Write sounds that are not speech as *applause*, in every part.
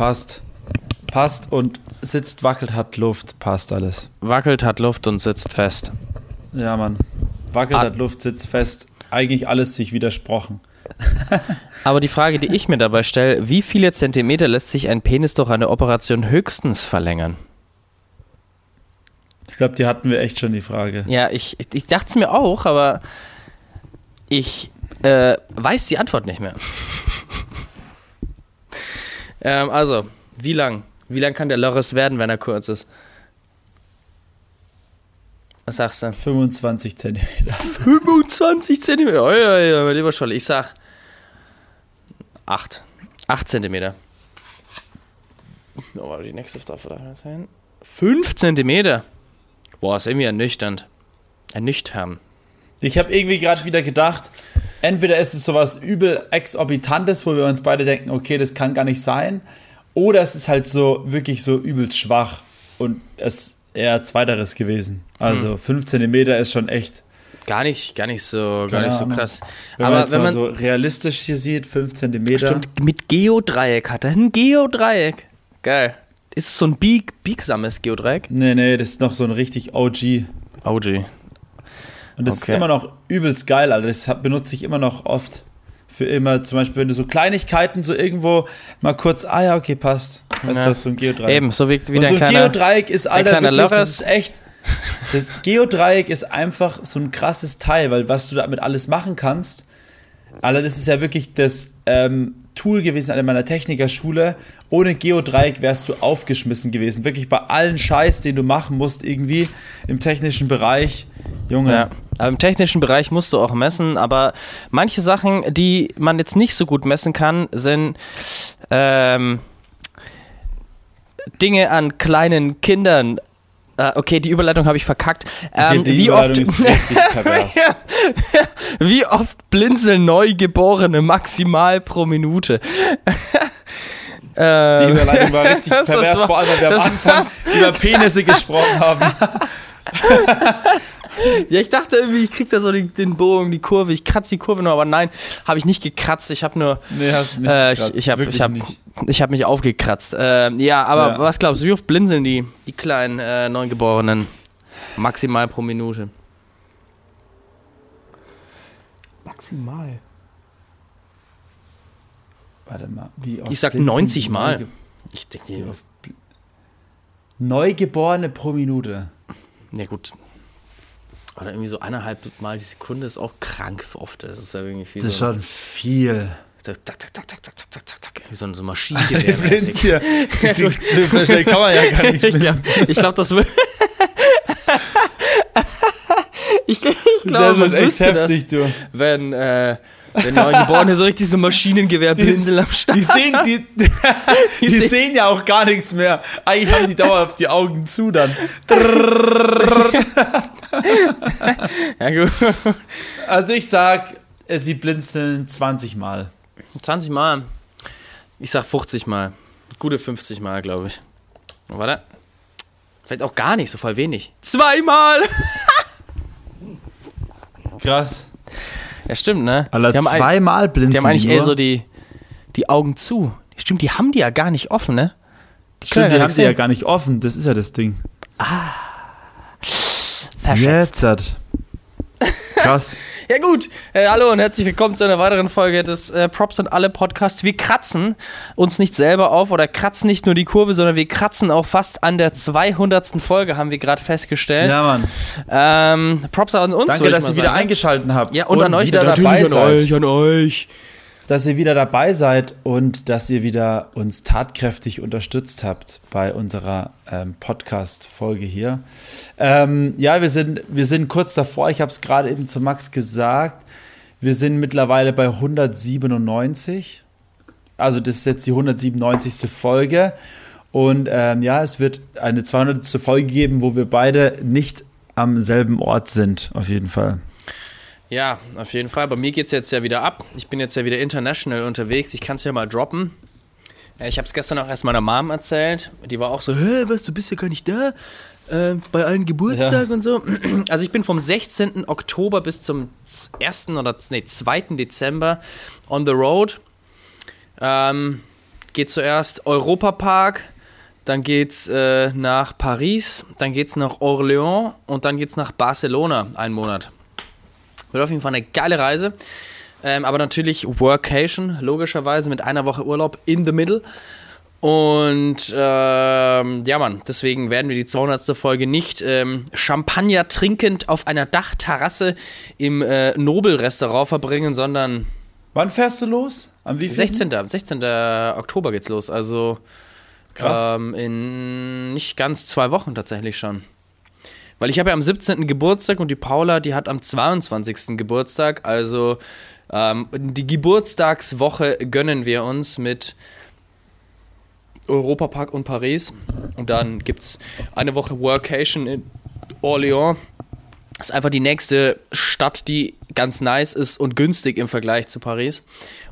Passt. Passt und sitzt, wackelt, hat Luft. Passt alles. Wackelt, hat Luft und sitzt fest. Ja, Mann. Wackelt, Ah. hat Luft, sitzt fest. Eigentlich alles sich widersprochen. *laughs* Aber die Frage, die ich mir dabei stelle, wie viele Zentimeter lässt sich ein Penis durch eine Operation höchstens verlängern? Ich glaube, die hatten wir echt schon, die Frage. Ja, ich, ich dachte es mir auch, aber ich äh, weiß die Antwort nicht mehr. Ähm, also, wie lang? Wie lang kann der Loris werden, wenn er kurz ist? Was sagst du? 25 Zentimeter. 25 Zentimeter. Oh, ja, ja, mein lieber Scholle. Ich sag 8. 8 Zentimeter. Oh, die nächste darf das sein. 5 Zentimeter. Boah, ist irgendwie ernüchternd. Ernüchtern. Ich habe irgendwie gerade wieder gedacht, entweder ist es sowas übel Exorbitantes, wo wir uns beide denken, okay, das kann gar nicht sein, oder es ist halt so wirklich so übelst schwach und es eher zweiteres gewesen. Also 5 Zentimeter ist schon echt, Gar nicht, gar nicht so, gar Keine nicht so Ahnung. krass. wenn man Aber jetzt wenn mal man so realistisch hier sieht, 5 Zentimeter. stimmt, mit Geodreieck hat er ein Geodreieck. Geil. Ist es so ein bieg, biegsames Geodreieck? Nee, nee, das ist noch so ein richtig OG. OG. Und das Okay. ist immer noch übelst geil, Alter. Das benutze ich immer noch oft. Für immer, zum Beispiel, wenn du so Kleinigkeiten so irgendwo mal kurz, ah ja, okay, passt. Weißt Ja. du, hast so ein Geodreieck. Eben, so wie, wie Und so ein kleiner... Geodreieck ist, Alter, wirklich, das ist echt. Das Geodreieck ist einfach so ein krasses Teil, weil was du damit alles machen kannst, Alter, das ist ja wirklich das ähm, Tool gewesen an meiner Technikerschule. Ohne Geodreieck wärst du aufgeschmissen gewesen. Wirklich bei allen Scheiß, den du machen musst, irgendwie im technischen Bereich. Junge, Ja, aber im technischen Bereich musst du auch messen, aber manche Sachen, die man jetzt nicht so gut messen kann, sind ähm, Dinge an kleinen Kindern. Äh, okay, die Überleitung habe ich verkackt. Ähm, die wie, oft, *laughs* wie oft blinzeln Neugeborene maximal pro Minute? *laughs* Die Überleitung war richtig *laughs* pervers, war- vor allem, weil wir am Anfang über Penisse gesprochen haben. Ja, ich dachte irgendwie, ich krieg da so den, den Bogen, die Kurve. Ich kratze die Kurve noch, aber nein, habe ich nicht gekratzt. Ich habe nur Nee, hast du nicht Äh, ich gekratzt. ich habe ich hab, nicht. ich hab mich aufgekratzt. Ähm, ja, aber Ja. was glaubst du, wie oft blinzeln die, die kleinen äh, Neugeborenen? Maximal pro Minute. Maximal. Warte mal, wie oft Ich sag blinzeln 90 die Mal. Neuge- Ich denke, Neugeborene pro Minute. ja gut. Oder irgendwie so eineinhalb Mal die Sekunde ist auch krank oft. Das ist ja irgendwie viel Das ist so. schon viel. Tak, tak, tak, tak, tak, tak, tak, tak, tak, tak. Wie so ein so *laughs* Der Maschinengewehr. Prinz hier. So so schnell kann man ja gar nicht. ich glaube, glaub, das wird. *laughs* *laughs* ich ich Das glaube, man echt wüsste das, heftig, du. wenn, äh, wenn Neugeborene so richtig so Maschinengewehrpinsel am Start Die sehen, *laughs* die, die, sehen- sehen ja auch gar nichts mehr. Eigentlich haben die dauerhaft die Augen zu dann. *laughs* Ja, gut. Also ich sag, äh, sie blinzeln 20 Mal. 20 Mal. Ich sag 50 Mal. Gute 50 Mal, glaube ich. Warte. Vielleicht auch gar nicht, so voll wenig. Zweimal! Krass. Ja, stimmt, ne? Die ein, zweimal blinzeln die haben eigentlich nur. eher so die, die Augen zu. Stimmt, die haben die ja gar nicht offen, ne? Stimmt, die haben nicht sie ja sehen. gar nicht offen. Das ist ja das Ding. Verschätzt. Jetzt. *laughs* Krass. Ja gut, äh, hallo und herzlich willkommen zu einer weiteren Folge des äh, Props und alle Podcasts. Wir kratzen uns nicht selber auf oder kratzen nicht nur die Kurve, sondern wir kratzen auch fast an der 200. Folge, haben wir gerade festgestellt. Ja, Mann. Ähm, Props an uns. Danke, dass ihr wieder eingeschaltet habt. Ja, und, an euch, wieder der dabei natürlich seid. an euch, an euch. Dass ihr wieder dabei seid und dass ihr wieder uns tatkräftig unterstützt habt bei unserer ähm, Podcast-Folge hier. Ähm, ja, wir sind, wir sind kurz davor. Ich habe es gerade eben zu Max gesagt. Wir sind mittlerweile bei 197. Also das ist jetzt die 197. Folge. Und ähm, ja, es wird eine 200. Folge geben, wo wir beide nicht am selben Ort sind, auf jeden Fall. Ja, auf jeden Fall. Bei mir geht es jetzt ja wieder ab. Ich bin jetzt ja wieder international unterwegs. Ich kann es ja mal droppen. Äh, Ich habe es gestern auch erst meiner Mom erzählt. Die war auch so, hä, was, du bist ja gar nicht da? Äh, bei allen Geburtstagen und so. *clears throat* Also ich bin vom 16. Oktober bis zum 1. oder nee, 2. Dezember on the road. Ähm, geht zuerst Europapark, dann geht's äh, nach Paris, dann geht's nach Orléans und dann geht's nach Barcelona einen Monat. Wird auf jeden Fall eine geile Reise. Ähm, aber natürlich Workation, logischerweise mit einer Woche Urlaub in the middle. Und ähm, ja, Mann, deswegen werden wir die 200. Folge nicht ähm, Champagner trinkend auf einer Dachterrasse im äh, Nobel-Restaurant verbringen, sondern. Wann fährst du los? Am wie 16. 16. Oktober geht's los. Also Krass. Ähm, in nicht ganz zwei Wochen tatsächlich schon. Weil ich habe ja am 17. Geburtstag und die Paula, die hat am 22. Geburtstag. Also ähm, die Geburtstagswoche gönnen wir uns mit Europapark und Paris. Und dann gibt es eine Woche Workation in Orléans. Das ist einfach die nächste Stadt, die ganz nice ist und günstig im Vergleich zu Paris.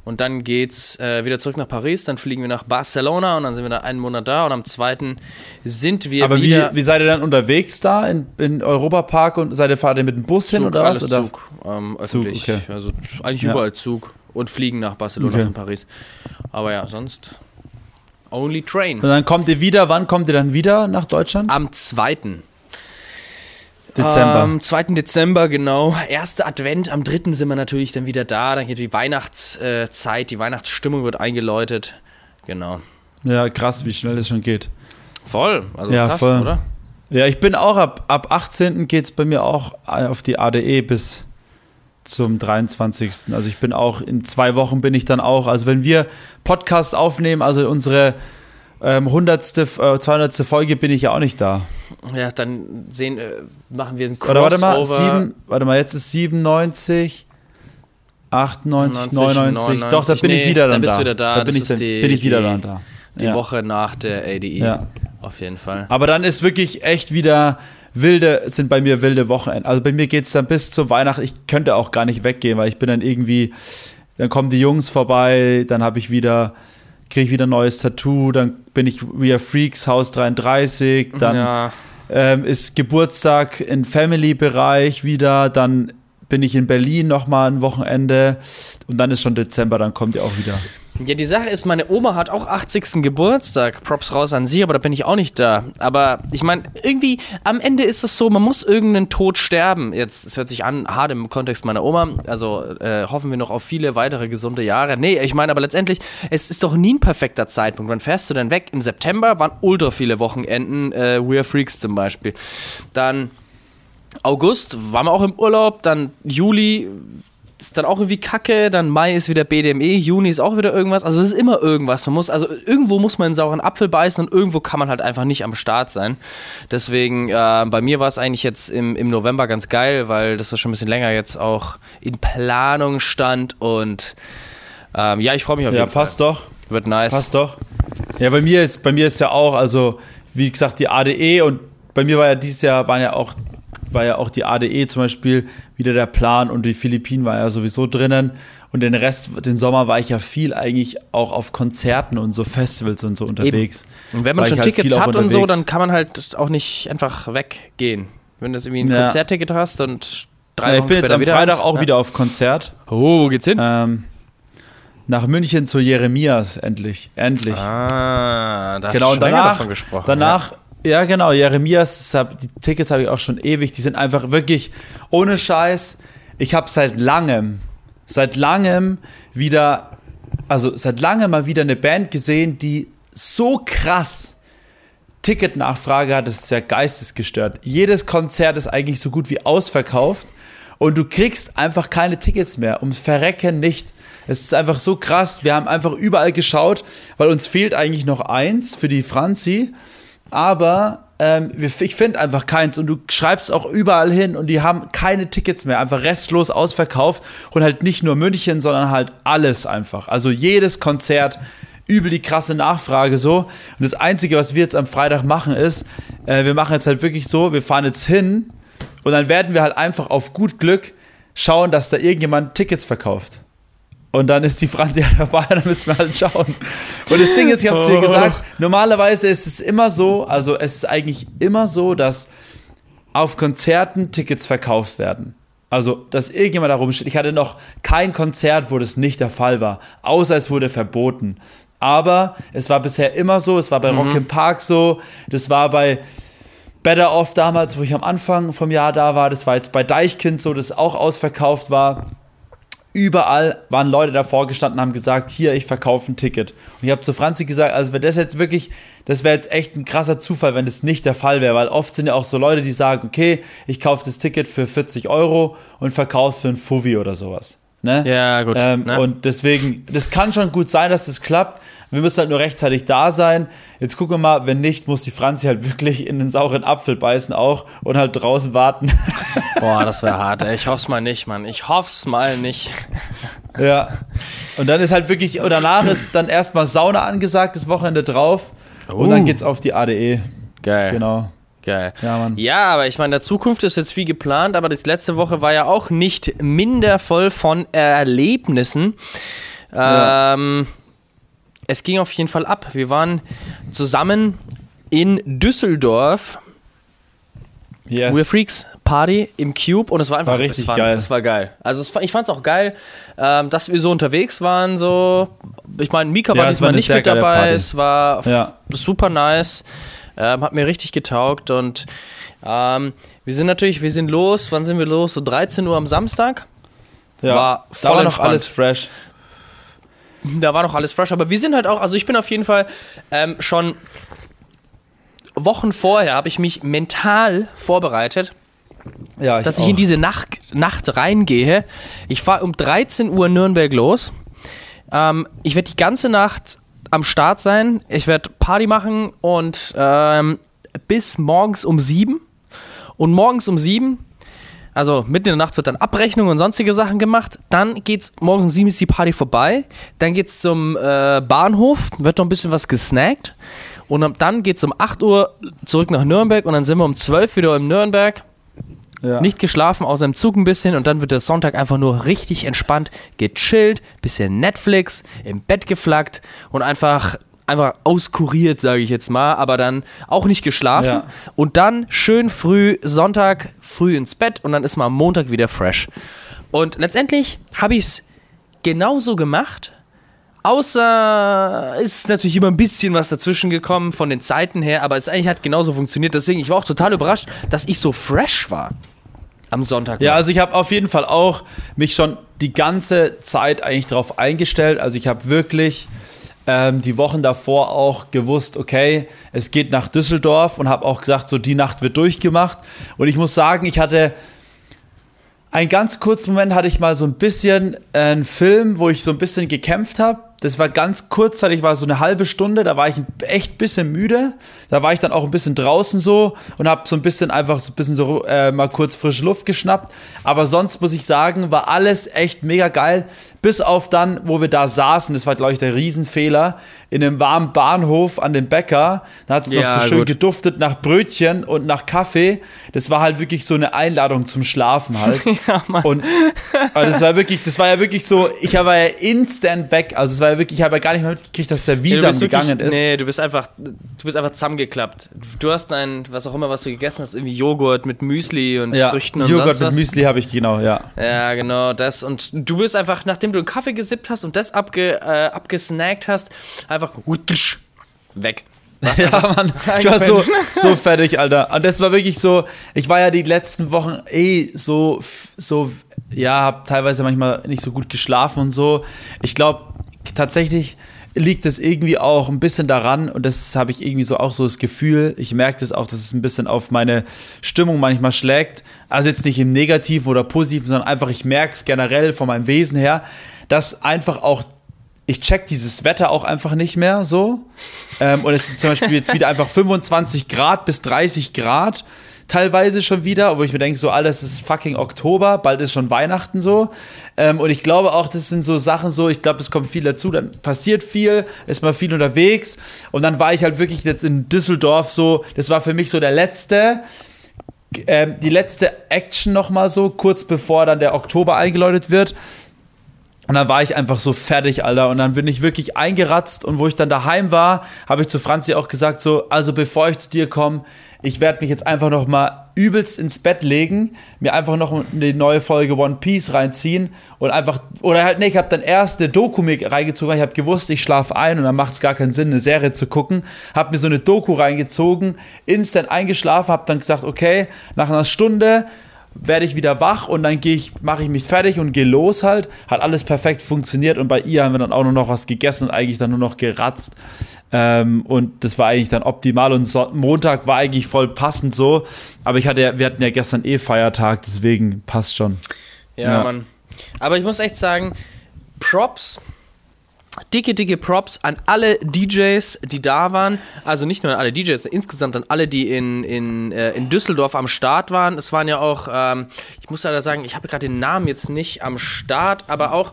Und dann geht's äh, wieder zurück nach Paris, dann fliegen wir nach Barcelona und dann sind wir da einen Monat da und am zweiten sind wir Aber wieder. wie, wie seid ihr dann unterwegs da in, in Europapark und seid ihr fahrt ihr mit dem Bus Zug, hin oder was? Oder? Zug, ähm, öffentlich. Zug, okay. Also eigentlich ja. überall Zug und fliegen nach Barcelona okay. von Paris. Aber ja, sonst only train. Und dann kommt ihr wieder, wann kommt ihr dann wieder nach Deutschland? Am zweiten. Dezember. Am 2. Dezember, genau. Erster Advent, am 3. sind wir natürlich dann wieder da. Dann geht die Weihnachtszeit, die Weihnachtsstimmung wird eingeläutet. Genau. Ja, krass, wie schnell das schon geht. Voll, also ja, krass, voll. oder? Ja, ich bin auch ab, ab 18. geht es bei mir auch auf die ADE bis zum 23. Also ich bin auch, in zwei Wochen bin ich dann auch, also wenn wir Podcast aufnehmen, also unsere ähm, 100. Äh, 200. Folge bin ich ja auch nicht da. Ja, dann sehen, äh, machen wir einen Crossover. Oder warte mal, sieben, warte mal, jetzt ist 97, 98, 99. 99 Doch, da bin nee, ich wieder dann da. Bist da. da. da bin, ich, dann, die, bin ich wieder die, dann da. Die ja. Woche nach der ADE. Ja. Auf jeden Fall. Aber dann ist wirklich echt wieder wilde, sind bei mir wilde Wochenende. Also bei mir geht es dann bis zur Weihnachten. Ich könnte auch gar nicht weggehen, weil ich bin dann irgendwie, dann kommen die Jungs vorbei, dann habe ich wieder kriege ich wieder ein neues Tattoo, dann bin ich wieder Freaks Haus 33, dann ja. ähm, ist Geburtstag im Family-Bereich wieder, dann bin ich in Berlin nochmal ein Wochenende und dann ist schon Dezember, dann kommt ihr auch wieder. Ja, die Sache ist, meine Oma hat auch 80. Geburtstag. Props raus an sie, aber da bin ich auch nicht da. Aber ich meine, irgendwie am Ende ist es so, man muss irgendeinen Tod sterben. Jetzt, es hört sich an, hart im Kontext meiner Oma. Also äh, hoffen wir noch auf viele weitere gesunde Jahre. Nee, ich meine aber letztendlich, es ist doch nie ein perfekter Zeitpunkt. Wann fährst du denn weg? Im September waren ultra viele Wochenenden. Äh, We Freaks zum Beispiel. Dann August waren wir auch im Urlaub. Dann Juli ist dann auch irgendwie kacke, dann Mai ist wieder BDME, Juni ist auch wieder irgendwas. Also es ist immer irgendwas. Man muss, also irgendwo muss man einen sauren Apfel beißen und irgendwo kann man halt einfach nicht am Start sein. Deswegen, äh, bei mir war es eigentlich jetzt im, im November ganz geil, weil das schon ein bisschen länger jetzt auch in Planung stand und ähm, ja, ich freue mich auf ja, jeden Fall. Ja, passt doch. Wird nice. Passt doch. Ja, bei mir ist, bei mir ist ja auch, also wie gesagt, die ADE und bei mir war ja dieses Jahr, waren ja auch war ja auch die ADE zum Beispiel wieder der Plan und die Philippinen war ja sowieso drinnen. Und den Rest, den Sommer war ich ja viel eigentlich auch auf Konzerten und so Festivals und so unterwegs. Eben. Und wenn man schon halt Tickets hat und so, dann kann man halt auch nicht einfach weggehen. Wenn du irgendwie ein ja. Konzertticket hast und drei ja, Ich bin jetzt am Freitag auch ja. wieder auf Konzert. Oh, wo geht's hin? Ähm, nach München zu Jeremias, endlich. Endlich. Ah, da genau, hast du danach, davon gesprochen. Danach ja. Ja, genau. Jeremias, die Tickets habe ich auch schon ewig. Die sind einfach wirklich ohne Scheiß. Ich habe seit langem, seit langem wieder, also seit langem mal wieder eine Band gesehen, die so krass Ticketnachfrage hat. Das ist ja geistesgestört. Jedes Konzert ist eigentlich so gut wie ausverkauft und du kriegst einfach keine Tickets mehr. Um Verrecken nicht. Es ist einfach so krass. Wir haben einfach überall geschaut, weil uns fehlt eigentlich noch eins für die Franzi aber ähm, ich finde einfach keins und du schreibst auch überall hin und die haben keine Tickets mehr, einfach restlos ausverkauft und halt nicht nur München, sondern halt alles einfach. Also jedes Konzert übel die krasse Nachfrage so. Und das Einzige, was wir jetzt am Freitag machen, ist, äh, wir machen jetzt halt wirklich so, wir fahren jetzt hin und dann werden wir halt einfach auf gut Glück schauen, dass da irgendjemand Tickets verkauft. Und dann ist die Franzi *laughs* halt dabei, dann müssen wir halt schauen. Und das Ding ist, ich habe es dir gesagt, normalerweise ist es immer so, also es ist eigentlich immer so, dass auf Konzerten Tickets verkauft werden. Also, dass irgendjemand da rumsteht. Ich hatte noch kein Konzert, wo das nicht der Fall war, außer es wurde verboten. Aber es war bisher immer so, es war bei Mhm. Rock im Park so, das war bei Better Off damals, wo ich am Anfang vom Jahr da war, das war jetzt bei Deichkind so, das auch ausverkauft war. Überall waren Leute davor gestanden und haben gesagt, hier, ich verkaufe ein Ticket. Und ich habe zu Franzi gesagt, also wenn das jetzt wirklich, das wäre jetzt echt ein krasser Zufall, wenn das nicht der Fall wäre, weil oft sind ja auch so Leute, die sagen, okay, ich kaufe das Ticket für 40 Euro und verkaufe für ein Fuffi oder sowas. Ne? Ja, gut. Ähm, ne? Und deswegen, das kann schon gut sein, dass das klappt. Wir müssen halt nur rechtzeitig da sein. Jetzt gucken wir mal, wenn nicht, muss die Franzi halt wirklich in den sauren Apfel beißen auch und halt draußen warten. *laughs* Boah, das wäre hart, ey. Ich hoff's mal nicht, Mann. Ich hoff's mal nicht. *laughs* ja. Und dann ist halt wirklich, und danach ist dann erstmal Sauna angesagt, das Wochenende drauf. Und dann Uh. geht's auf die ADE. Geil. Genau. Geil. Ja, Mann. Ja, aber ich meine, der Zukunft ist jetzt viel geplant, aber das letzte Woche war ja auch nicht minder voll von Erlebnissen. Ja. Ähm, es ging auf jeden Fall ab. Wir waren zusammen in Düsseldorf, Yes. We're Freaks Party im Cube und es war einfach War richtig es war, geil. Es war geil. Also es, ich fand es auch geil, ähm, dass wir so unterwegs waren. So, ich meine, Mika Ja, war es war diesmal nicht mit dabei. Party. Es war Ja. super nice. Ähm, hat mir richtig getaugt und ähm, wir sind natürlich, wir sind los. Wann sind wir los? So 13 Uhr am Samstag. ja. war da voll war noch alles fresh. Da war noch alles fresh, aber wir sind halt auch, also ich bin auf jeden Fall ähm, schon Wochen vorher habe ich mich mental vorbereitet, Ja, dass ich in diese Nacht, Nacht reingehe. Ich fahre um 13 Uhr Nürnberg los. Ähm, ich werde die ganze Nacht am Start sein. Ich werde Party machen und ähm, bis morgens um 7. Und morgens um 7, also mitten in der Nacht wird dann Abrechnung und sonstige Sachen gemacht. Dann geht's morgens um 7 ist die Party vorbei. Dann geht's zum äh, Bahnhof, wird noch ein bisschen was gesnackt. Und dann geht's um 8 Uhr zurück nach Nürnberg und dann sind wir um 12 wieder in Nürnberg. Ja. Nicht geschlafen, außer im Zug ein bisschen und dann wird der Sonntag einfach nur richtig entspannt, gechillt, bisschen Netflix, im Bett geflaggt und einfach einfach auskuriert, sage ich jetzt mal, aber dann auch nicht geschlafen Ja. und dann schön früh Sonntag früh ins Bett und dann ist man am Montag wieder fresh. Und letztendlich habe ich es genauso gemacht. Außer ist natürlich immer ein bisschen was dazwischen gekommen von den Zeiten her, aber es eigentlich hat genauso funktioniert. Deswegen, ich war auch total überrascht, dass ich so fresh war am Sonntag. Ja, also ich habe auf jeden Fall auch mich schon die ganze Zeit eigentlich darauf eingestellt. Also ich habe wirklich ähm, die Wochen davor auch gewusst, okay, es geht nach Düsseldorf und habe auch gesagt, so die Nacht wird durchgemacht. Und ich muss sagen, ich hatte einen ganz kurzen Moment hatte ich mal so ein bisschen äh, einen Film, wo ich so ein bisschen gekämpft habe. Das war ganz kurzzeitig, war so eine halbe Stunde, da war ich echt ein bisschen müde. Da war ich dann auch ein bisschen draußen so und habe so ein bisschen einfach so ein bisschen so äh, mal kurz frische Luft geschnappt. Aber sonst muss ich sagen, war alles echt mega geil. Bis auf dann, wo wir da saßen, das war glaube ich der Riesenfehler, in einem warmen Bahnhof an dem Bäcker. Da hat es Ja, noch so schön gut. geduftet nach Brötchen und nach Kaffee. Das war halt wirklich so eine Einladung zum Schlafen halt. *laughs* Ja, Mann. Und aber das war wirklich, das war ja wirklich so, ich war ja instant weg. Also es war ja wirklich, ich habe ja gar nicht mehr mitgekriegt, dass der Visa wirklich- gegangen ist. Nee, du bist einfach, du bist einfach zusammengeklappt. Du hast ein, was auch immer, was du gegessen hast, irgendwie Joghurt mit Müsli und Ja, Früchten und Joghurt mit was. Müsli habe ich genau, ja. Ja, genau, das. Und du bist einfach, nachdem du einen Kaffee gesippt hast und das abge, äh, abgesnackt hast, einfach weg. *laughs* Ja, Mann, *laughs* ich war so, so fertig, Alter. Und das war wirklich so, ich war ja die letzten Wochen eh so, so, ja, hab teilweise manchmal nicht so gut geschlafen und so. Ich glaube, tatsächlich liegt es irgendwie auch ein bisschen daran und das habe ich irgendwie so auch so das Gefühl, ich merke das auch, dass es ein bisschen auf meine Stimmung manchmal schlägt. Also jetzt nicht im Negativen oder Positiven, sondern einfach, ich merke es generell von meinem Wesen her, dass einfach auch ich check dieses Wetter auch einfach nicht mehr so. Ähm, und es ist zum Beispiel jetzt wieder einfach 25 Grad bis 30 Grad teilweise schon wieder, wo ich mir denke, so, Alter, es ist fucking Oktober, bald ist schon Weihnachten so. Ähm, und ich glaube auch, das sind so Sachen so, ich glaube, es kommt viel dazu, dann passiert viel, ist mal viel unterwegs. Und dann war ich halt wirklich jetzt in Düsseldorf so, das war für mich so der letzte, ähm, die letzte Action nochmal so, kurz bevor dann der Oktober eingeläutet wird. Und dann war ich einfach so fertig, Alter. Und dann bin ich wirklich eingeratzt. Und wo ich dann daheim war, habe ich zu Franzi auch gesagt, so, also bevor ich zu dir komme, ich werde mich jetzt einfach noch mal übelst ins Bett legen, mir einfach noch eine neue Folge One Piece reinziehen und einfach, oder halt, nee, ich habe dann erst eine Doku mir reingezogen, ich habe gewusst, ich schlafe ein und dann macht es gar keinen Sinn, eine Serie zu gucken, habe mir so eine Doku reingezogen, instant eingeschlafen, habe dann gesagt, okay, nach einer Stunde werde ich wieder wach und dann gehe ich, mache ich mich fertig und gehe los halt. Hat alles perfekt funktioniert und bei ihr haben wir dann auch nur noch was gegessen und eigentlich dann nur noch geratzt. Ähm, und das war eigentlich dann optimal und so, Montag war eigentlich voll passend so. Aber ich hatte, wir hatten ja gestern eh Feiertag, deswegen passt schon. Ja, ja. Mann. Aber ich muss echt sagen, Props Dicke, dicke Props an alle DJs, die da waren. Also nicht nur an alle DJs, insgesamt an alle, die in, in, äh, in Düsseldorf am Start waren. Es waren ja auch, ähm, ich muss leider sagen, ich habe gerade den Namen jetzt nicht am Start, aber auch,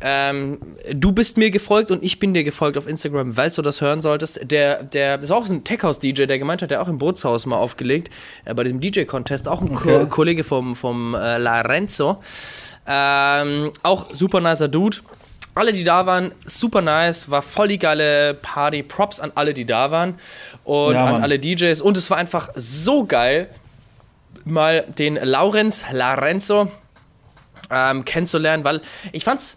ähm, du bist mir gefolgt und ich bin dir gefolgt auf Instagram, weil du das hören solltest. Der, der, das ist auch ein Tech-House-DJ, der gemeint hat, der auch im Bootshaus mal aufgelegt, äh, bei dem DJ-Contest, auch ein okay. Ko Kollege vom, vom äh, Larenzo. Ähm, auch super nicer Dude alle, die da waren, super nice, war voll die geile Party. Props an alle, die da waren und ja, an alle DJs. Und es war einfach so geil, mal den Laurenz Lorenzo ähm, kennenzulernen, weil ich fand's,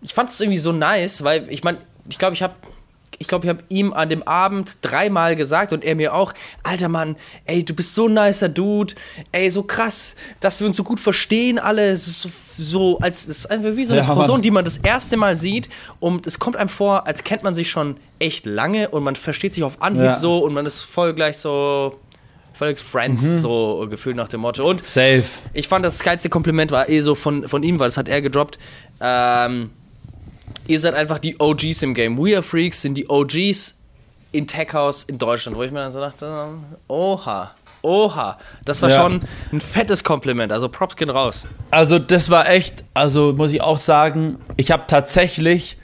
ich fand's irgendwie so nice, weil ich meine, ich glaube, ich habe ich glaube, ich habe ihm an dem Abend dreimal gesagt und er mir auch, alter Mann, ey, du bist so ein nicer Dude, ey, so krass, dass wir uns so gut verstehen alle, es ist so, so als ist einfach wie so eine ja, Person, Mann. die man das erste Mal sieht und es kommt einem vor, als kennt man sich schon echt lange und man versteht sich auf Anhieb ja. so und man ist voll gleich so völlig Friends, mhm. so gefühlt nach dem Motto. Und Safe. Ich fand das geilste Kompliment war eh so von, von ihm, weil das hat er gedroppt. Ähm, ihr seid einfach die OGs im Game. We Are Freaks sind die OGs in Tech House in Deutschland, wo ich mir dann so dachte, oha, oha, das war ja. schon ein fettes Kompliment, also Props gehen raus. Also das war echt, also muss ich auch sagen, ich habe tatsächlich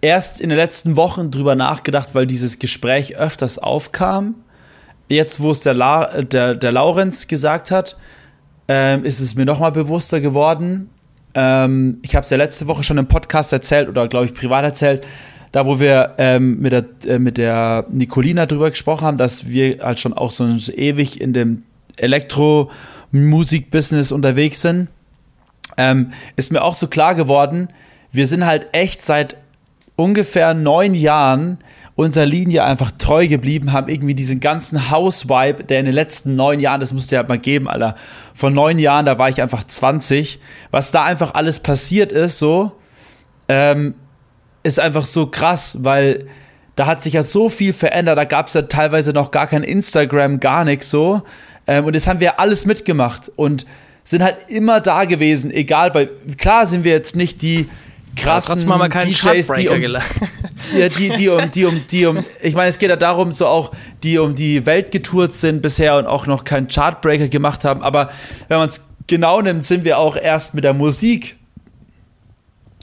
erst in den letzten Wochen drüber nachgedacht, weil dieses Gespräch öfters aufkam. Jetzt, wo es der, La, der, der Laurenz gesagt hat, ähm, ist es mir nochmal bewusster geworden, ähm, ich habe es ja letzte Woche schon im Podcast erzählt oder glaube ich privat erzählt, da wo wir ähm, mit, der, äh, mit der Nicolina drüber gesprochen haben, dass wir halt schon auch so ewig in dem Elektro-Musik-Business unterwegs sind, ähm, ist mir auch so klar geworden, wir sind halt echt seit ungefähr neun Jahren unserer Linie einfach treu geblieben, haben irgendwie diesen ganzen House-Vibe, der in den letzten neun Jahren, das musste ja mal geben, Alter, vor neun Jahren, da war ich einfach 20, was da einfach alles passiert ist, so, ähm, ist einfach so krass, weil da hat sich ja so viel verändert, da gab es ja teilweise noch gar kein Instagram, gar nichts so, ähm, und das haben wir alles mitgemacht und sind halt immer da gewesen, egal, bei, klar sind wir jetzt nicht die krassen ja, DJs, die um, *laughs* ja, die, die um, die um, die um, ich meine, es geht ja darum, so auch, die um die Welt getourt sind bisher und auch noch keinen Chartbreaker gemacht haben, aber wenn man es genau nimmt, sind wir auch erst mit der Musik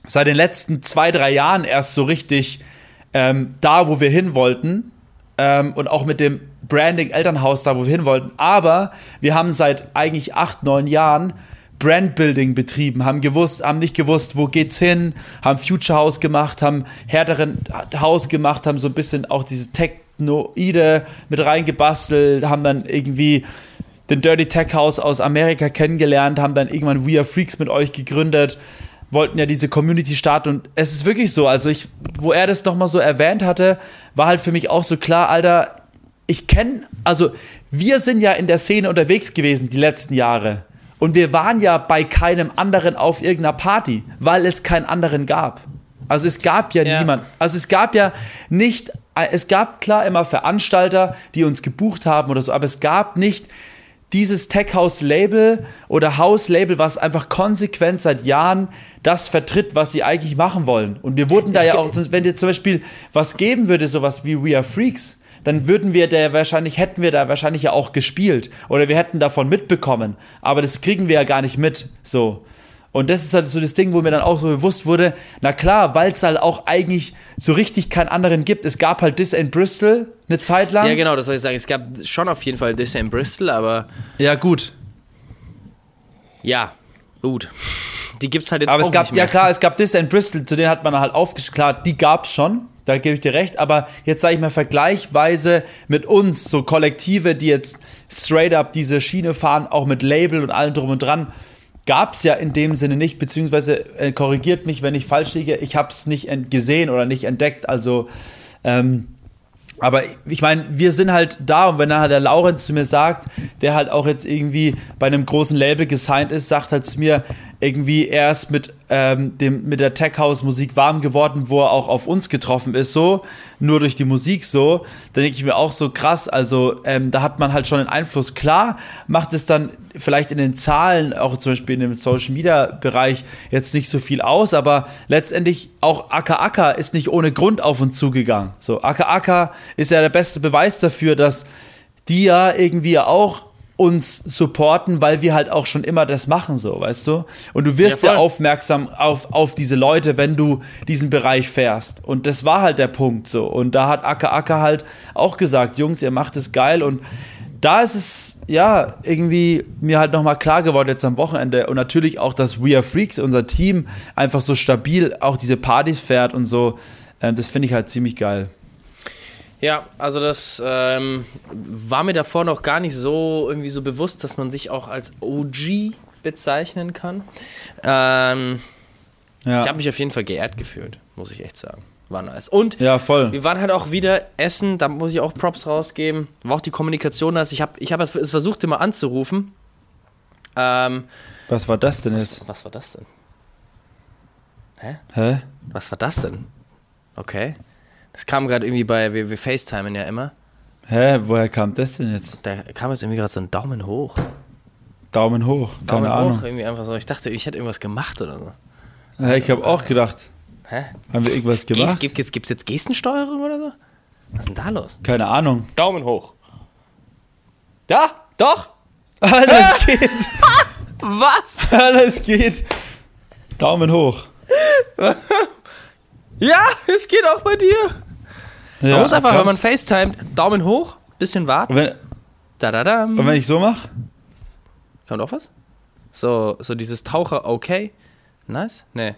seit den letzten zwei, drei Jahren erst so richtig ähm, da, wo wir hin wollten ähm, und auch mit dem Branding Elternhaus da, wo wir hin wollten, aber wir haben seit eigentlich acht, neun Jahren Brandbuilding betrieben, haben gewusst, haben nicht gewusst, wo geht's hin, haben Future House gemacht, haben härteren House gemacht, haben so ein bisschen auch diese Technoide mit reingebastelt, haben dann irgendwie den Dirty Tech House aus Amerika kennengelernt, haben dann irgendwann We Are Freaks mit euch gegründet, wollten ja diese Community starten und es ist wirklich so, also ich, wo er das nochmal so erwähnt hatte, war halt für mich auch so klar, Alter, ich kenne, also wir sind ja in der Szene unterwegs gewesen die letzten Jahre. Und wir waren ja bei keinem anderen auf irgendeiner Party, weil es keinen anderen gab. Also es gab ja, ja. niemand. Also es gab ja nicht, es gab klar immer Veranstalter, die uns gebucht haben oder so, aber es gab nicht dieses Tech House Label oder House Label, was einfach konsequent seit Jahren das vertritt, was sie eigentlich machen wollen. Und wir wurden da es ja auch, wenn dir zum Beispiel was geben würde, sowas wie We Are Freaks, dann würden wir da wahrscheinlich, hätten wir da wahrscheinlich ja auch gespielt oder wir hätten davon mitbekommen. Aber das kriegen wir ja gar nicht mit. So. Und das ist halt so das Ding, wo mir dann auch so bewusst wurde, na klar, weil es halt auch eigentlich so richtig keinen anderen gibt. Es gab halt This in Bristol eine Zeit lang. Ja, genau, das soll ich sagen. Es gab schon auf jeden Fall This in Bristol, aber. Ja, gut. Ja, gut. Die gibt's halt jetzt aber auch es gab, nicht mehr. ja klar, es gab Dis in Bristol, zu denen hat man halt aufgeschrieben, klar, die gab's schon, da gebe ich dir recht, aber jetzt sage ich mal vergleichweise mit uns, so Kollektive, die jetzt straight up diese Schiene fahren, auch mit Label und allem drum und dran, gab's ja in dem Sinne nicht, beziehungsweise äh, korrigiert mich, wenn ich falsch liege, ich habe es nicht gesehen oder nicht entdeckt, also ähm, aber ich meine, wir sind halt da und wenn dann halt der Laurenz zu mir sagt, der halt auch jetzt irgendwie bei einem großen Label gesigned ist, sagt halt zu mir, irgendwie er ist mit, ähm, dem, mit der Tech House Musik warm geworden, wo er auch auf uns getroffen ist, so, nur durch die Musik so, dann denke ich mir auch so krass, also ähm, da hat man halt schon einen Einfluss. Klar macht es dann vielleicht in den Zahlen, auch zum Beispiel in dem Social Media Bereich, jetzt nicht so viel aus, aber letztendlich auch Aka Aka ist nicht ohne Grund auf uns zugegangen. So, Aka Aka ist ja der beste Beweis dafür, dass die ja irgendwie auch uns supporten, weil wir halt auch schon immer das machen, so, weißt du? Und du wirst Ja, ja, aufmerksam auf, auf diese Leute, wenn du diesen Bereich fährst. Und das war halt der Punkt so. Und da hat Aka Aka halt auch gesagt, Jungs, ihr macht es geil und da ist es ja irgendwie mir halt nochmal klar geworden jetzt am Wochenende und natürlich auch, dass We Are Freaks, unser Team, einfach so stabil auch diese Partys fährt und so. Ähm, das finde ich halt ziemlich geil. Ja, also das ähm, war mir davor noch gar nicht so irgendwie so bewusst, dass man sich auch als OG bezeichnen kann. Ähm, Ja, Ich habe mich auf jeden Fall geehrt gefühlt, muss ich echt sagen. War nice. Und ja voll. wir waren halt auch wieder essen, da muss ich auch Props rausgeben. War auch die Kommunikation, dass ich habe ich hab es versucht immer anzurufen. Ähm, Was war das denn jetzt? was war das denn? Hä? Was war das denn? Okay. Das kam gerade irgendwie bei, wir, wir FaceTimen ja immer. Hä? Woher kam das denn jetzt? Da kam jetzt irgendwie gerade so ein Daumen hoch. Daumen hoch, keine Daumen Ahnung. hoch, irgendwie einfach so. Ich dachte, ich hätte irgendwas gemacht oder so. Hä, ich habe auch gedacht, Hä? haben wir irgendwas gemacht? Gibt es jetzt Gestensteuerung oder so? Was ist denn da los? Keine Ahnung. Daumen hoch. Ja, doch. Alter, es geht. *laughs* Was? Alter, es geht. Daumen hoch. *laughs* Ja, es geht auch bei dir. Ja, man muss einfach, krass. wenn man FaceTimet, Daumen hoch, bisschen warten. Und wenn, Da, da, da. und wenn ich so mache? Kommt auch was? So, so dieses Taucher, okay. Nice? Nee.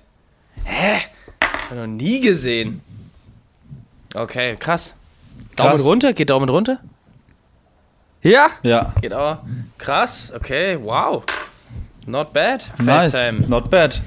Hä? Hab ich noch nie gesehen. Okay, krass. Daumen Krass. runter, geht Daumen runter? Ja, Ja. geht auch. Krass, okay, wow. Not bad. Nice. FaceTime. Not bad.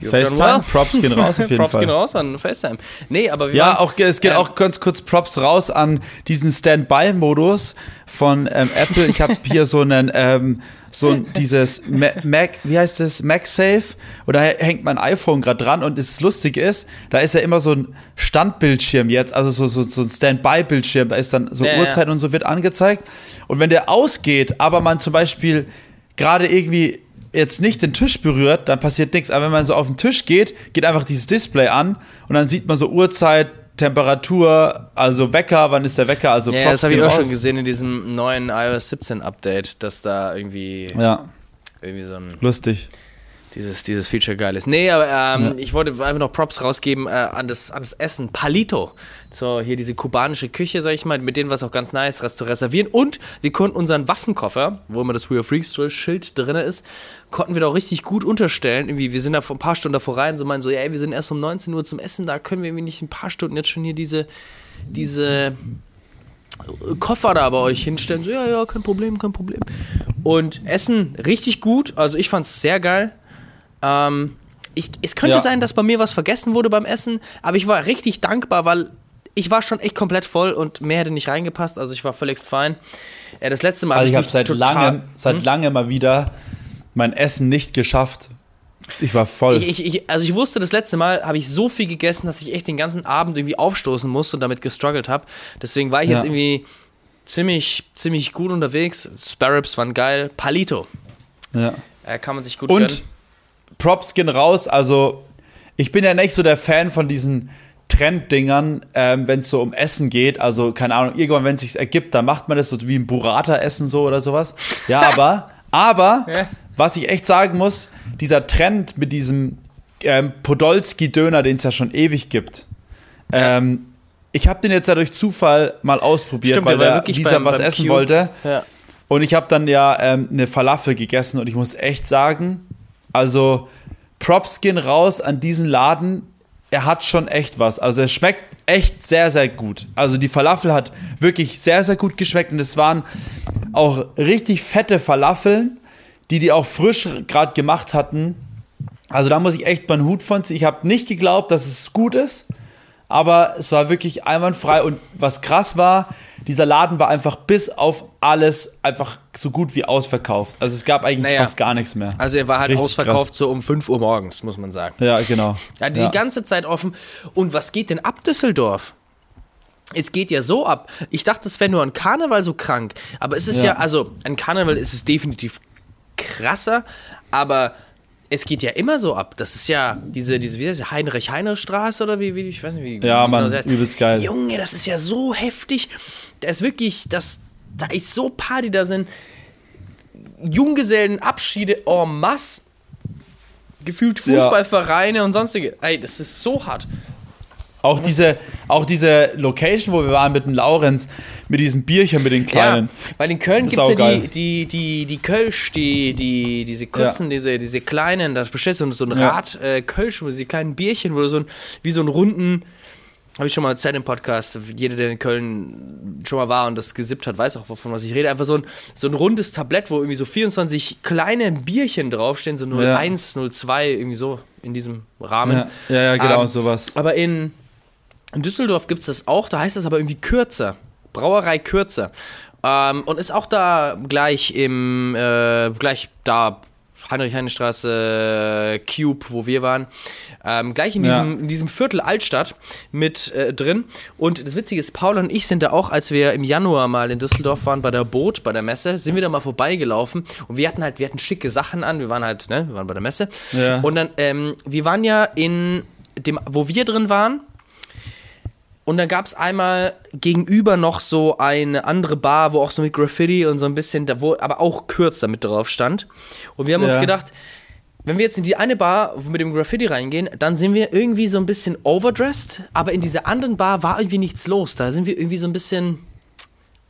FaceTime. Props gehen raus auf *laughs* jeden Props Fall. gehen raus an FaceTime. Nee, aber wir Ja, waren- auch, es geht ähm, auch ganz kurz Props raus an diesen Standby-Modus von ähm, Apple. Ich habe hier so einen, ähm, so ein, dieses Ma- Mac, wie heißt das, MagSafe? Oder hängt mein iPhone gerade dran und das Lustige ist, da ist ja immer so ein Standbildschirm jetzt, also so, so, so ein Standby-Bildschirm, da ist dann so Ja, ja. Uhrzeit und so wird angezeigt. Und wenn der ausgeht, aber man zum Beispiel gerade irgendwie jetzt nicht den Tisch berührt, dann passiert nichts. Aber wenn man so auf den Tisch geht, geht einfach dieses Display an und dann sieht man so Uhrzeit, Temperatur, also Wecker, wann ist der Wecker, also Ja, Props das habe ich auch schon gesehen in diesem neuen iOS 17 Update, dass da irgendwie, Ja, irgendwie so ein lustig. Dieses, dieses Feature geil ist. Nee, aber ähm, Ja. ich wollte einfach noch Props rausgeben äh, an, das, an das Essen. Palito. So, hier diese kubanische Küche, sag ich mal, mit denen war es auch ganz nice, das zu reservieren. Und wir konnten unseren Waffenkoffer, wo immer das We Are Freaks Schild drin ist, konnten wir da auch richtig gut unterstellen. Irgendwie, wir sind da vor ein paar Stunden davor rein, so meinen so, ey, wir sind erst um 19 Uhr zum Essen, da können wir irgendwie nicht ein paar Stunden jetzt schon hier diese, diese Koffer da bei euch hinstellen. So, ja, ja, kein Problem, kein Problem. Und Essen richtig gut. Also ich fand es sehr geil. Ähm, ich, es könnte Ja. sein, dass bei mir was vergessen wurde beim Essen, aber ich war richtig dankbar, weil ich war schon echt komplett voll und mehr hätte nicht reingepasst. Also ich war völlig fein. Das letzte Mal Also ich habe seit langem, seit Hm? langem mal wieder mein Essen nicht geschafft. Ich war voll. Ich, ich, ich, also ich wusste, das letzte Mal habe ich so viel gegessen, dass ich echt den ganzen Abend irgendwie aufstoßen musste und damit gestruggelt habe. Deswegen war ich Ja. jetzt irgendwie ziemlich, ziemlich gut unterwegs. Sparrows waren geil. Palito. ja. Äh, kann man sich gut Und gönnen. Props gehen raus. Also, ich bin ja nicht so der Fan von diesen Trenddingern, ähm, wenn es so um Essen geht. Also, keine Ahnung, irgendwann, wenn es sich ergibt, dann macht man das so wie ein Burrata-Essen so oder sowas. Ja, *laughs* aber, aber, Ja. was ich echt sagen muss, dieser Trend mit diesem ähm, Podolski-Döner, den es ja schon ewig gibt. Ähm, ich habe den jetzt ja durch Zufall mal ausprobiert, Stimmt, weil der Lisa beim- was beim essen Cube. wollte. Ja. Und ich habe dann ja ähm, eine Falafel gegessen und ich muss echt sagen, also Props gehen raus an diesen Laden. Er hat schon echt was. Also es schmeckt echt sehr, sehr gut. Also die Falafel hat wirklich sehr, sehr gut geschmeckt und es waren auch richtig fette Falafeln, die die auch frisch gerade gemacht hatten. Also da muss ich echt meinen Hut von ziehen. Ich habe nicht geglaubt, dass es gut ist, aber es war wirklich einwandfrei und was krass war, dieser Laden war einfach bis auf alles einfach so gut wie ausverkauft. Also es gab eigentlich Naja. fast gar nichts mehr. Also er war halt Richtig ausverkauft krass. so um 5 Uhr morgens, muss man sagen. Ja, genau. Ja, die Ja. ganze Zeit offen. Und was geht denn ab Düsseldorf? Es geht ja so ab. Ich dachte, es wäre nur ein Karneval so krank. Aber es ist ja, Ja. also ein Karneval ist es definitiv krasser, aber es geht ja immer so ab. Das ist ja diese, diese wie heißt Heinrich-Heine-Straße oder wie, wie, ich weiß nicht, wie Ja, wie Mann, das heißt. übelst geil. Junge, das ist ja so heftig. Da ist wirklich, das, da ist so Party, da sind Junggesellenabschiede en masse. Gefühlt Ja. Fußballvereine und sonstige. Ey, das ist so hart. Auch diese, auch diese Location, wo wir waren mit dem Laurenz, mit diesen Bierchen, mit den kleinen. Ja, weil in Köln gibt es ja die, die, die, die Kölsch, die, die, diese kurzen, diese, diese kleinen, das bestellst du so ein Ja. Rad äh, Kölsch, wo diese kleinen Bierchen, wo du so ein, wie so einen runden, habe ich schon mal erzählt im Podcast, jeder, der in Köln schon mal war und das gesippt hat, weiß auch, wovon was ich rede. Einfach so ein, so ein rundes Tablett, wo irgendwie so 24 kleine Bierchen draufstehen, so 01, 02, irgendwie so in diesem Rahmen. Ja, ja, ja genau, Ähm, sowas. Aber in, in Düsseldorf gibt es das auch, da heißt das aber irgendwie kürzer. Brauerei kürzer. Ähm, und ist auch da gleich im, äh, gleich da, Heinrich-Heine-Straße, Cube, wo wir waren. Ähm, gleich in Ja. diesem, in diesem Viertel Altstadt mit äh, drin. Und das Witzige ist, Paul und ich sind da auch, als wir im Januar mal in Düsseldorf waren bei der Boot, bei der Messe, sind wir da mal vorbeigelaufen und wir hatten halt, wir hatten schicke Sachen an, wir waren halt, ne, wir waren bei der Messe. Ja. Und dann, ähm, wir waren ja in dem, wo wir drin waren, und dann gab es einmal gegenüber noch so eine andere Bar, wo auch so mit Graffiti und so ein bisschen, wo aber auch kürzer mit drauf stand. Und wir haben uns Ja. gedacht, wenn wir jetzt in die eine Bar wo mit dem Graffiti reingehen, dann sind wir irgendwie so ein bisschen overdressed, aber in dieser anderen Bar war irgendwie nichts los. Da sind wir irgendwie so ein bisschen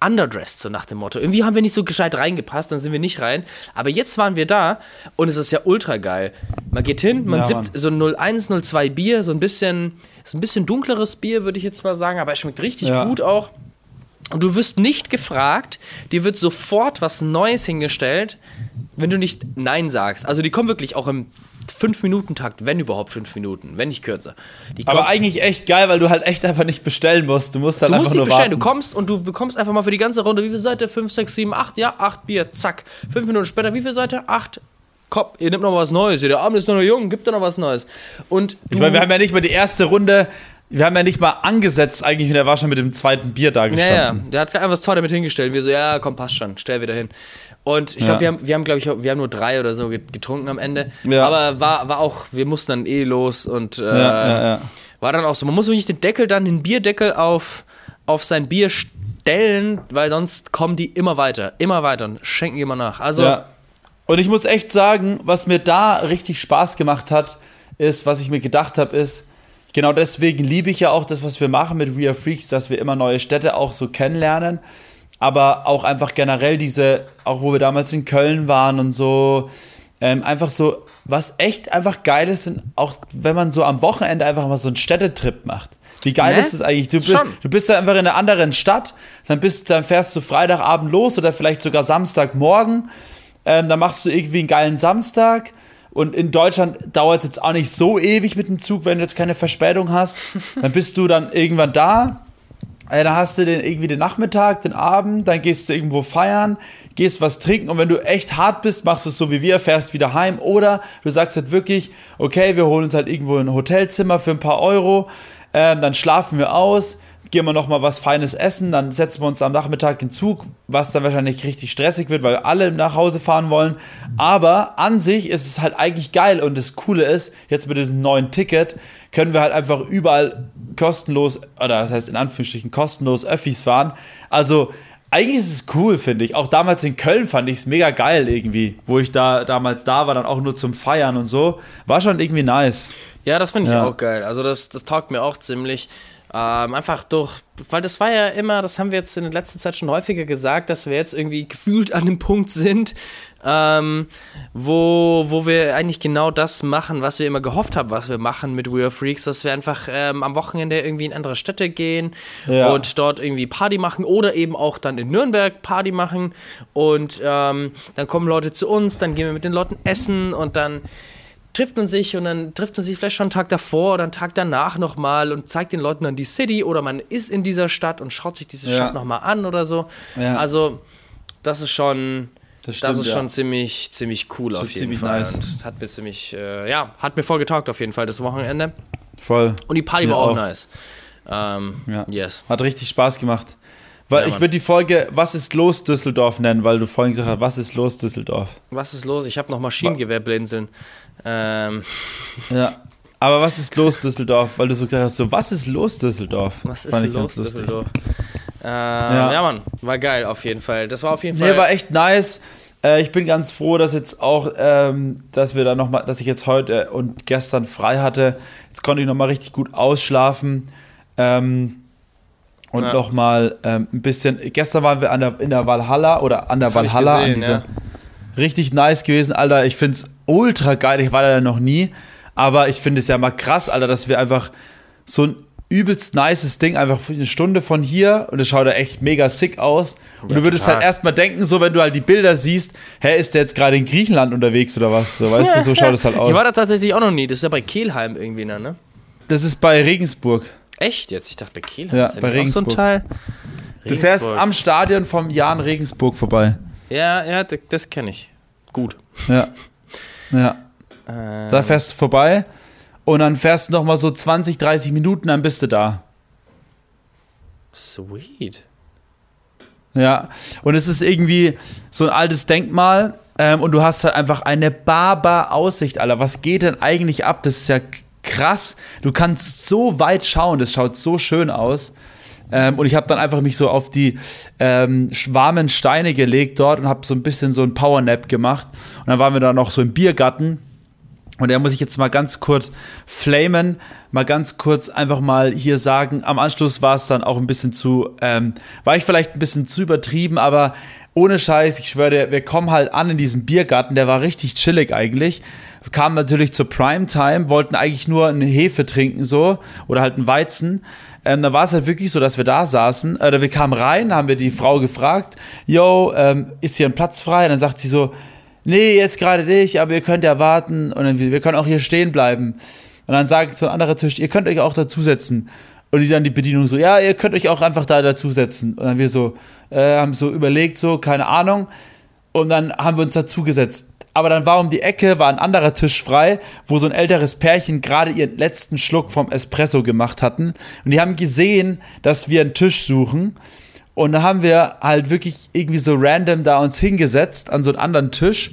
underdressed, so nach dem Motto. Irgendwie haben wir nicht so gescheit reingepasst, dann sind wir nicht rein. Aber jetzt waren wir da und es ist ja ultra geil. Man geht hin, man Ja, sippt so ein 01, 02 Bier, so ein bisschen, so ein bisschen dunkleres Bier, würde ich jetzt mal sagen, aber es schmeckt richtig Ja. gut auch. Und du wirst nicht gefragt, dir wird sofort was Neues hingestellt, wenn du nicht Nein sagst. Also die kommen wirklich auch im 5-Minuten-Takt, wenn überhaupt 5 Minuten, wenn nicht kürzer. Aber eigentlich echt geil, weil du halt echt einfach nicht bestellen musst. Du musst halt Du musst einfach nicht nur bestellen, warten. du kommst und du bekommst einfach mal für die ganze Runde, wie viel seid ihr? 5, 6, 7, 8, ja, 8 Bier, zack. 5 Minuten später, wie viel seid ihr? 8. Komm, ihr nehmt noch was Neues, der Abend ist noch jung, gibt da noch was Neues. Und Ich meine, wir haben ja nicht mal die erste Runde, wir haben ja nicht mal angesetzt eigentlich und er war schon mit dem zweiten Bier da ja, ja, gestanden. der hat einfach das Zeug damit hingestellt. Wir so, ja, komm, passt schon, stell wieder hin. Und ich glaube, Ja. wir haben, wir haben glaube ich, wir haben nur drei oder so get- getrunken am Ende. Ja. Aber war, war auch, wir mussten dann eh los und äh, Ja, ja, ja. war dann auch so, man muss wirklich den Deckel dann, den Bierdeckel auf, auf sein Bier stellen, weil sonst kommen die immer weiter, immer weiter und schenken immer nach. Also, Ja. Und ich muss echt sagen, was mir da richtig Spaß gemacht hat, ist, was ich mir gedacht habe, ist, genau deswegen liebe ich ja auch das, was wir machen mit We Are Freaks, dass wir immer neue Städte auch so kennenlernen. Aber auch einfach generell diese, auch wo wir damals in Köln waren und so, ähm, einfach so, was echt einfach geil ist, sind auch wenn man so am Wochenende einfach mal so einen Städtetrip macht. Wie geil Ne? ist das eigentlich? Du, Schon. du bist da einfach in einer anderen Stadt, dann bist, dann fährst du Freitagabend los oder vielleicht sogar Samstagmorgen. Ähm, dann machst du irgendwie einen geilen Samstag. Und in Deutschland dauert es jetzt auch nicht so ewig mit dem Zug, wenn du jetzt keine Verspätung hast. *laughs* Dann bist du dann irgendwann da. Äh, dann hast du den, irgendwie den Nachmittag, den Abend, dann gehst du irgendwo feiern, gehst was trinken und wenn du echt hart bist, machst du es so wie wir, fährst wieder heim oder du sagst halt wirklich, okay, wir holen uns halt irgendwo ein Hotelzimmer für ein paar Euro, ähm, dann schlafen wir aus, gehen wir noch mal was Feines essen, dann setzen wir uns am Nachmittag in Zug, was dann wahrscheinlich richtig stressig wird, weil alle nach Hause fahren wollen. Aber an sich ist es halt eigentlich geil und das Coole ist, jetzt mit diesem neuen Ticket können wir halt einfach überall kostenlos, oder das heißt in Anführungsstrichen kostenlos Öffis fahren. Also eigentlich ist es cool, finde ich. Auch damals in Köln fand ich es mega geil irgendwie, wo ich da damals da war, dann auch nur zum Feiern und so. War schon irgendwie nice. Ja, das finde ich Ja. auch geil. Also das, das taugt mir auch ziemlich. Ähm, einfach durch, weil das war ja immer, das haben wir jetzt in der letzten Zeit schon häufiger gesagt, dass wir jetzt irgendwie gefühlt an dem Punkt sind, ähm, wo, wo wir eigentlich genau das machen, was wir immer gehofft haben, was wir machen mit We Are Freaks, dass wir einfach ähm, am Wochenende irgendwie in andere Städte gehen Ja. und dort irgendwie Party machen oder eben auch dann in Nürnberg Party machen und ähm, dann kommen Leute zu uns, dann gehen wir mit den Leuten essen und dann trifft man sich und dann trifft man sich vielleicht schon einen Tag davor oder einen Tag danach nochmal und zeigt den Leuten dann die City oder man ist in dieser Stadt und schaut sich diese Ja. Stadt nochmal an oder so. Ja. Also, das ist schon, Das das, stimmt, ist ja. schon ziemlich, ziemlich cool auf jeden Fall. nice. Und hat mir ziemlich, äh, ja, hat mir voll getaugt auf jeden Fall das Wochenende. Voll. Und die Party Mir war auch, auch. nice. Ähm, Ja. Yes. Hat richtig Spaß gemacht. Weil Ja, ich würde die Folge Was ist los Düsseldorf nennen, weil du vorhin gesagt hast, was ist los Düsseldorf? Was ist los? Ich habe noch Maschinengewehrblinzeln. Ähm, Ja. *laughs* Aber was ist los Düsseldorf? Weil du so gesagt hast, so was ist los Düsseldorf? was ist los. Düsseldorf? Ähm, ja. Mann, war geil auf jeden Fall. Das war auf jeden Fall. Nee, war echt nice. Äh, ich bin ganz froh, dass jetzt auch, ähm, dass wir da noch mal, dass ich jetzt heute und gestern frei hatte. Jetzt konnte ich noch mal richtig gut ausschlafen ähm, und Ja. noch mal ähm, ein bisschen. Gestern waren wir an der, in der Valhalla oder an der Valhalla gesehen, an dieser, ja. richtig nice gewesen, Alter. Ich find's ultra geil. Ich war da noch nie, aber ich finde es ja mal krass, Alter, dass wir einfach so ein übelst nices Ding einfach für eine Stunde von hier und es schaut ja echt mega sick aus. Und Ja, du würdest total. halt erstmal denken, so wenn du halt die Bilder siehst, hä, ist der jetzt gerade in Griechenland unterwegs oder was? So, weißt du, so *laughs* schaut es halt aus. Ich war da tatsächlich auch noch nie. Das ist ja bei Kelheim irgendwie, ne? Das ist bei Regensburg. Echt jetzt? Ich dachte bei Kelheim Ja, bei auch so ein Regensburg. Teil. Du fährst Regensburg. am Stadion vom Jan Regensburg vorbei. Ja, ja, das kenne ich. Gut. Ja. Ja. Ähm, Da fährst du vorbei und dann fährst du noch mal so 20, 30 Minuten, dann bist du da. Sweet. Ja, und es ist irgendwie so ein altes Denkmal ähm, und du hast halt einfach eine barbar Aussicht, Alter. Was geht denn eigentlich ab? Das ist ja krass. Du kannst so weit schauen, das schaut so schön aus. Ähm, und ich habe dann einfach mich so auf die ähm, warmen Steine gelegt dort und habe so ein bisschen so ein Powernap gemacht. Und dann waren wir da noch so im Biergarten. Und da muss ich jetzt mal ganz kurz flamen, mal ganz kurz einfach mal hier sagen, am Anschluss war es dann auch ein bisschen zu, ähm, war ich vielleicht ein bisschen zu übertrieben, aber ohne Scheiß, ich schwöre wir kommen halt an in diesen Biergarten, der war richtig chillig eigentlich. Kamen natürlich zur Primetime, wollten eigentlich nur eine Hefe trinken so oder halt einen Weizen. Ähm, da war es halt wirklich so, dass wir da saßen, oder wir kamen rein, haben wir die Frau gefragt, yo, ähm, ist hier ein Platz frei? Und dann sagt sie so, nee, jetzt gerade nicht, aber ihr könnt ja warten und dann, wir können auch hier stehen bleiben. Und dann sagt so ein anderer Tisch, ihr könnt euch auch dazusetzen. Und die dann die Bedienung so, ja, ihr könnt euch auch einfach da dazusetzen. Und dann wir so, äh, haben so überlegt, so, keine Ahnung. Und dann haben wir uns dazugesetzt. Aber dann war um die Ecke, war ein anderer Tisch frei, wo so ein älteres Pärchen gerade ihren letzten Schluck vom Espresso gemacht hatten. Und die haben gesehen, dass wir einen Tisch suchen. Und dann haben wir halt wirklich irgendwie so random da uns hingesetzt an so einen anderen Tisch.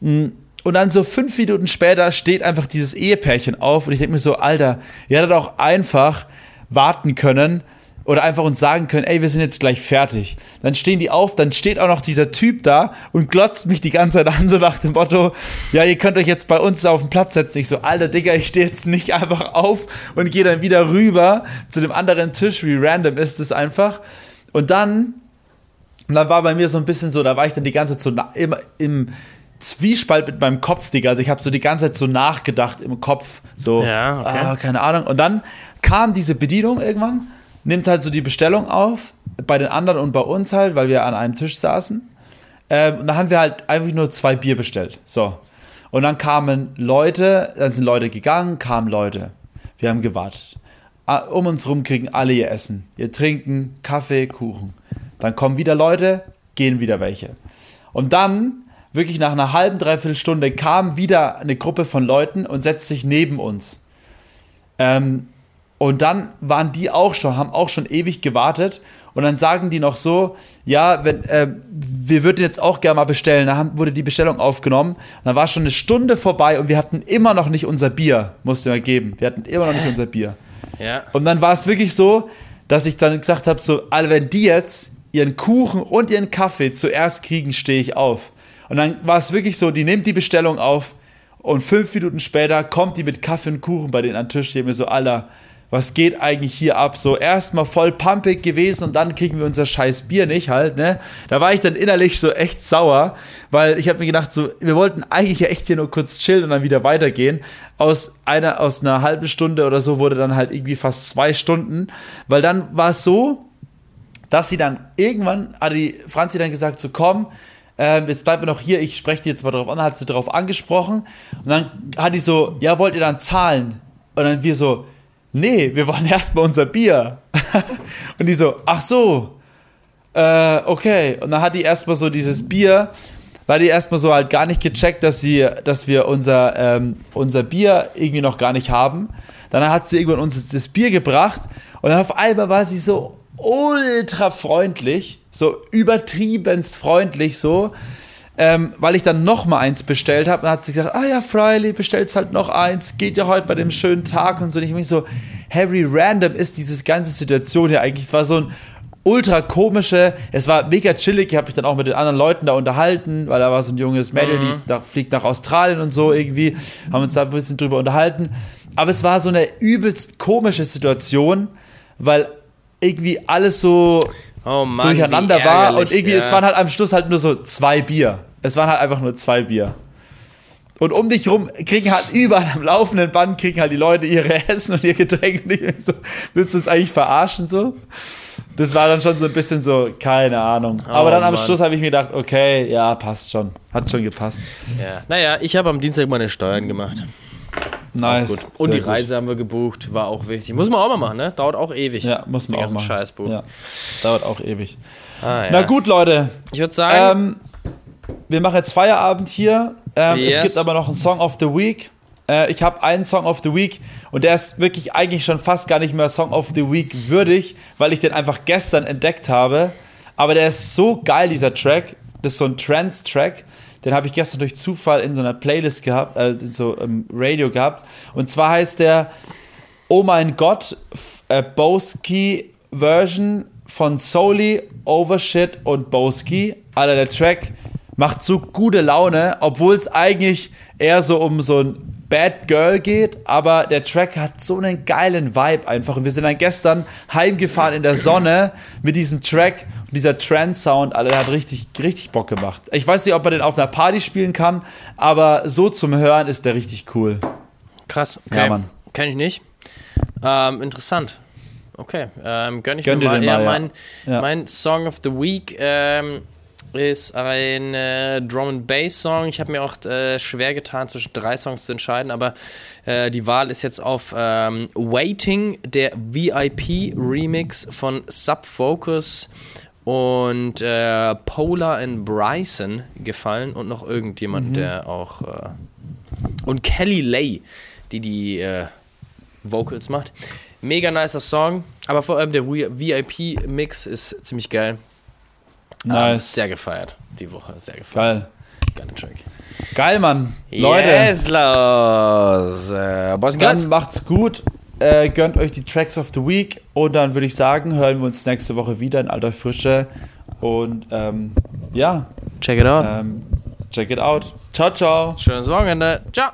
Und dann so fünf Minuten später steht einfach dieses Ehepärchen auf und ich denke mir so, Alter, ihr hättet auch einfach warten können oder einfach uns sagen können, ey, wir sind jetzt gleich fertig. Dann stehen die auf, dann steht auch noch dieser Typ da und glotzt mich die ganze Zeit an, so nach dem Motto, ja, ihr könnt euch jetzt bei uns auf den Platz setzen. Ich so, Alter, Digga, ich stehe jetzt nicht einfach auf und gehe dann wieder rüber zu dem anderen Tisch, wie random ist es einfach. Und dann, und dann war bei mir so ein bisschen so, da war ich dann die ganze Zeit so immer im Zwiespalt mit meinem Kopf, Digga. Also ich habe so die ganze Zeit so nachgedacht im Kopf, so, Ja, okay. ah, keine Ahnung. Und dann kam diese Bedienung irgendwann, nimmt halt so die Bestellung auf, bei den anderen und bei uns halt, weil wir an einem Tisch saßen. Ähm, und da haben wir halt einfach nur zwei Bier bestellt. So. Und dann kamen Leute, dann sind Leute gegangen, kamen Leute. Wir haben gewartet. Ah, Um uns rum kriegen alle ihr Essen, ihr Trinken, Kaffee, Kuchen. Dann kommen wieder Leute, gehen wieder welche. Und dann, wirklich nach einer halben, dreiviertel Stunde, kam wieder eine Gruppe von Leuten und setzt sich neben uns. Ähm, und dann waren die auch schon, haben auch schon ewig gewartet. Und dann sagen die noch so, ja, wenn, äh, wir würden jetzt auch gerne mal bestellen. Da haben, wurde die Bestellung aufgenommen. Dann war schon eine Stunde vorbei und wir hatten immer noch nicht unser Bier. Musste mal geben. Wir hatten immer noch nicht unser Bier. Ja. Und dann war es wirklich so, dass ich dann gesagt habe, so, alle, wenn die jetzt ihren Kuchen und ihren Kaffee zuerst kriegen, stehe ich auf. Und dann war es wirklich so, die nimmt die Bestellung auf und fünf Minuten später kommt die mit Kaffee und Kuchen bei denen an den Tisch, die mir so, Alter, was geht eigentlich hier ab? So erstmal voll pumpig gewesen und dann kriegen wir unser scheiß Bier nicht halt, ne? Da war ich dann innerlich so echt sauer, weil ich habe mir gedacht, so, wir wollten eigentlich ja echt hier nur kurz chillen und dann wieder weitergehen. Aus einer, aus einer halben Stunde oder so wurde dann halt irgendwie fast zwei Stunden, weil dann war es so, dass sie dann irgendwann, hat die Franzi dann gesagt, so komm, ähm, jetzt bleibt mir noch hier, ich spreche dir jetzt mal drauf an, hat sie darauf angesprochen und dann hat die so, ja, wollt ihr dann zahlen? Und dann wir so, nee, wir wollen *laughs* erstmal unser Bier. *laughs* und die so, ach so, äh, okay. Und dann hat die erstmal so dieses Bier, war die erstmal so halt gar nicht gecheckt, dass sie, dass wir unser, ähm, unser Bier irgendwie noch gar nicht haben. Dann hat sie irgendwann uns das Bier gebracht und dann auf einmal war sie so ultra freundlich, so übertriebenst freundlich so ähm, weil ich dann noch mal eins bestellt habe. Dann hat sie gesagt, ah ja, freilich, bestellst halt noch eins, geht ja heute bei dem schönen Tag und so. Und ich mich so, Harry, random ist diese ganze Situation hier eigentlich. Es war so ein ultra komische, es war mega chillig, ich habe mich dann auch mit den anderen Leuten da unterhalten, weil da war so ein junges Mädel, mhm. die nach, fliegt nach Australien und so irgendwie, haben uns da ein bisschen drüber unterhalten. Aber es war so eine übelst komische Situation, weil irgendwie alles so oh Mann, durcheinander war und irgendwie, ja. es waren halt am Schluss halt nur so zwei Bier. Es waren halt einfach nur zwei Bier. Und um dich rum kriegen halt überall am laufenden Band kriegen halt die Leute ihre *laughs* Essen und ihr Getränk. Und ich so, willst du uns eigentlich verarschen so? Das war dann schon so ein bisschen so, keine Ahnung. Oh, Aber dann am Mann. Schluss habe ich mir gedacht, okay, ja, passt schon. Hat schon gepasst. Ja. Naja, ich habe am Dienstag meine Steuern gemacht. Nice. Gut. Und die Reise gut. haben wir gebucht, war auch wichtig. Muss man auch mal machen, ne? Dauert auch ewig. Ja, muss man auch machen. Scheißbuch. Ja. Dauert auch ewig. Ah, ja. Na gut, Leute. Ich würde sagen, ähm, wir machen jetzt Feierabend hier. Ähm, yes. Es gibt aber noch einen Song of the Week. Äh, ich habe einen Song of the Week und der ist wirklich eigentlich schon fast gar nicht mehr Song of the Week würdig, weil ich den einfach gestern entdeckt habe. Aber der ist so geil, dieser Track. Das ist so ein Trance-Track. Den habe ich gestern durch Zufall in so einer Playlist gehabt, äh, so im Radio gehabt. Und zwar heißt der Oh mein Gott, äh, Boski Version von Soli, Overshit und Boski. Alter, der Track macht so gute Laune, obwohl es eigentlich eher so um so ein Bad Girl geht, aber der Track hat so einen geilen Vibe einfach. Und wir sind dann gestern heimgefahren in der Sonne mit diesem Track und dieser Trance-Sound, Alter, der hat richtig, richtig Bock gemacht. Ich weiß nicht, ob man den auf einer Party spielen kann, aber so zum Hören ist der richtig cool. Krass, okay. Ja, Mann. Kenn ich nicht. Ähm, interessant. Okay, ähm, gönn ich Gönn mir mal. mal ja, ja. Mein, ja. mein Song of the Week ähm, ist ein äh, Drum and Bass Song. Ich habe mir auch äh, schwer getan, zwischen drei Songs zu entscheiden, aber äh, die Wahl ist jetzt auf ähm, Waiting, der VIP Remix von Subfocus und äh, Polar and Bryson gefallen und noch irgendjemand, mhm. der auch äh, und Kelly Lay, die die äh, Vocals macht. Mega nicer Song, aber vor allem der VIP Mix ist ziemlich geil. Nice. Ähm, sehr gefeiert die Woche, sehr gefeiert. Geil. Geiler Track. Geil, Mann. Leute. Yes, los. Äh, Boys dann macht's gut. Äh, gönnt euch die Tracks of the Week. Und dann würde ich sagen, hören wir uns nächste Woche wieder in alter Frische. Und ähm, ja. Check it out. Ähm, check it out. Ciao, ciao. Schönes Wochenende. Ciao.